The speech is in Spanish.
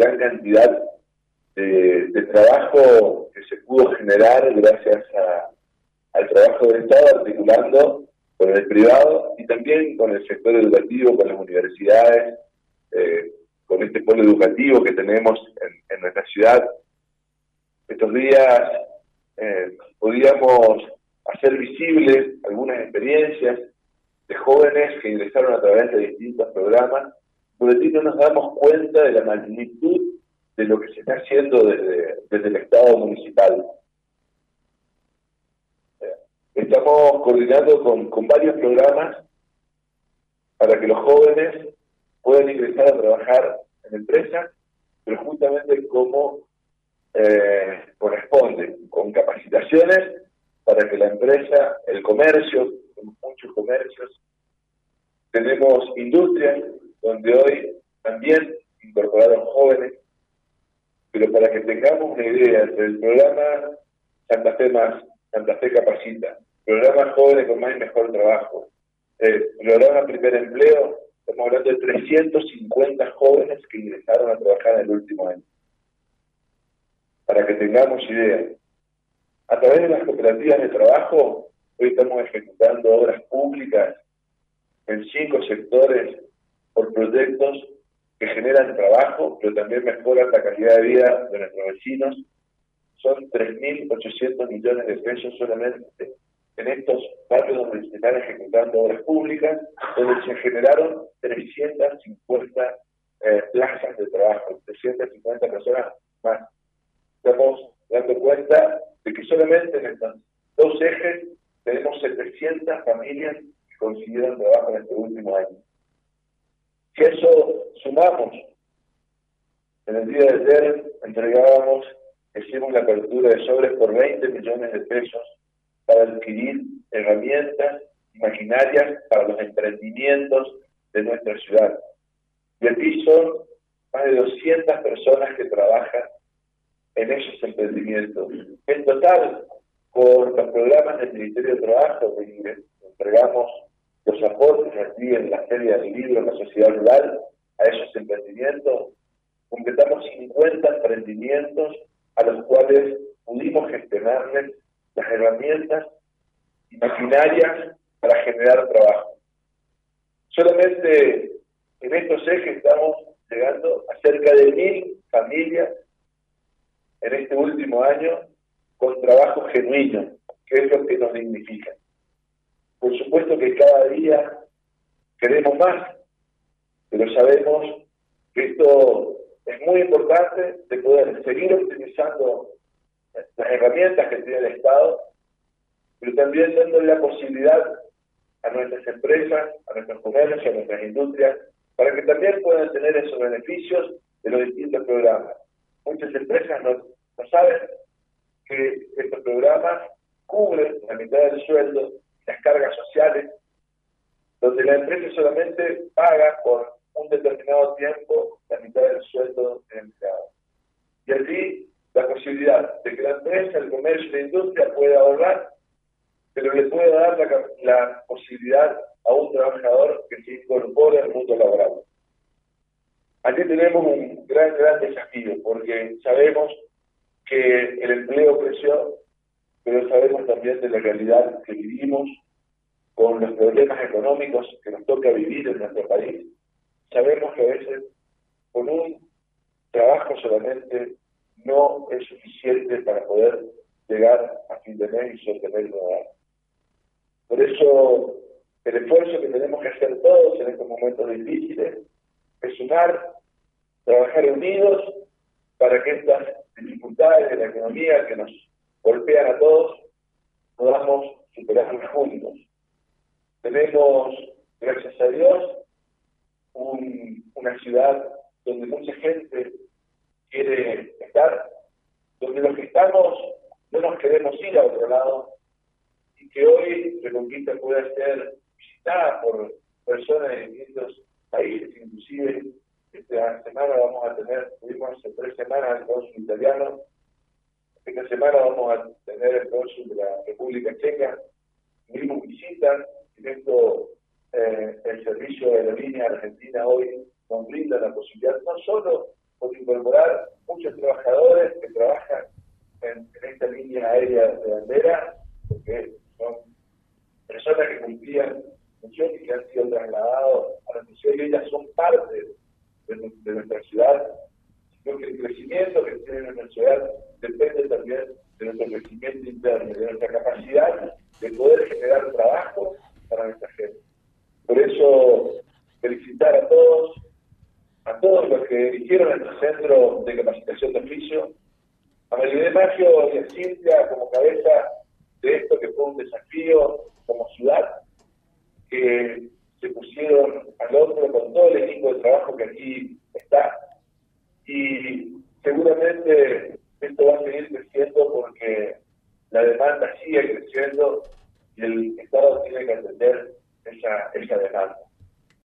gran cantidad de, trabajo que se pudo generar gracias al trabajo del Estado articulando con el privado y también con el sector educativo, con las universidades, eh, con este polo educativo que tenemos en, nuestra ciudad. Estos días eh, podíamos hacer visibles algunas experiencias de jóvenes que ingresaron a través de distintos programas, por el no nos damos cuenta de la magnitud de lo que se está haciendo desde, desde el Estado municipal. Estamos coordinando con, con varios programas para que los jóvenes puedan ingresar a trabajar en empresas, pero justamente como eh, corresponde, con capacitaciones para que la empresa, el comercio, muchos comercios, tenemos industrias donde hoy también incorporaron jóvenes, pero para que tengamos una idea del programa Santa Fe Más, Santa Fe Capacita, programa Jóvenes con Más y Mejor Trabajo, eh, programa Primer Empleo, estamos hablando de 350 jóvenes que ingresaron a trabajar en el último año. Para que tengamos idea. A través de las cooperativas de trabajo, hoy estamos ejecutando obras públicas en cinco sectores proyectos que generan trabajo, pero también mejoran la calidad de vida de nuestros vecinos. Son 3.800 millones de pesos solamente en estos barrios donde se están ejecutando obras públicas, donde se generaron 350 eh, plazas de trabajo, 350 personas más. Estamos dando cuenta de que solamente en estos dos ejes tenemos 700 familias que consiguieron trabajo en este último año. Sumamos, en el día de ayer entregábamos, hicimos la apertura de sobres por 20 millones de pesos para adquirir herramientas maquinarias para los emprendimientos de nuestra ciudad. Y aquí son más de 200 personas que trabajan en esos emprendimientos. En total, con los programas del Ministerio de Trabajo, entregamos los aportes aquí en la Feria del Libro, en la sociedad rural, a esos emprendimientos, completamos 50 emprendimientos a los cuales pudimos gestionarles las herramientas y maquinarias para generar trabajo. Solamente en estos ejes estamos llegando a cerca de mil familias en este último año con trabajo genuino, que es lo que nos dignifica. Por supuesto que cada día queremos más, pero sabemos que esto es muy importante de poder seguir optimizando las herramientas que tiene el Estado, pero también dándole la posibilidad a nuestras empresas, a nuestros comercios, a nuestras industrias, para que también puedan tener esos beneficios de los distintos programas. Muchas empresas no, no saben que estos programas cubren la mitad del sueldo, las cargas sociales, donde la empresa solamente paga por un determinado tiempo la mitad del sueldo del empleado. Y allí la posibilidad de que la empresa, el comercio y la industria pueda ahorrar, pero le puede dar la, posibilidad a un trabajador que se incorpore al mundo laboral. Aquí tenemos un gran, gran desafío, porque sabemos que el empleo creció, pero sabemos también de la realidad que vivimos, con los problemas económicos que nos toca vivir en nuestro país. Sabemos que a veces con un trabajo solamente no es suficiente para poder llegar a fin de mes y sostener el hogar. Por eso, el esfuerzo que tenemos que hacer todos en estos momentos difíciles es sumar, trabajar unidos para que estas dificultades de la economía que nos golpean a todos podamos superarlas juntos. Tenemos, gracias a Dios, una ciudad donde mucha gente quiere estar, donde los que estamos no nos queremos ir a otro lado y que hoy Reconquista pueda ser visitada por personas de distintos países, inclusive esta semana vamos a tener, tuvimos hace tres semanas el cónsul italiano, esta semana vamos a tener el cónsul de la República Checa, tuvimos visitas, en eh, el servicio de la línea argentina hoy nos brinda la posibilidad no solo por incorporar muchos trabajadores que trabajan en, esta línea aérea de bandera, porque son personas que cumplían funciones y que han sido trasladados a la ciudad y ellas son parte de, nuestra ciudad, sino que el crecimiento que tiene nuestra ciudad depende también de nuestro crecimiento interno, de nuestra capacidad de poder generar trabajo para nuestra gente. Por eso, felicitar a todos, todos los que eligieron este centro de capacitación de oficio, a de Mayo y a Cintia como cabeza de esto que fue un desafío como ciudad, que se pusieron al otro con todo el equipo de trabajo que aquí está. Y seguramente esto va a seguir creciendo porque la demanda sigue creciendo y el Estado tiene que atender esa, esa demanda.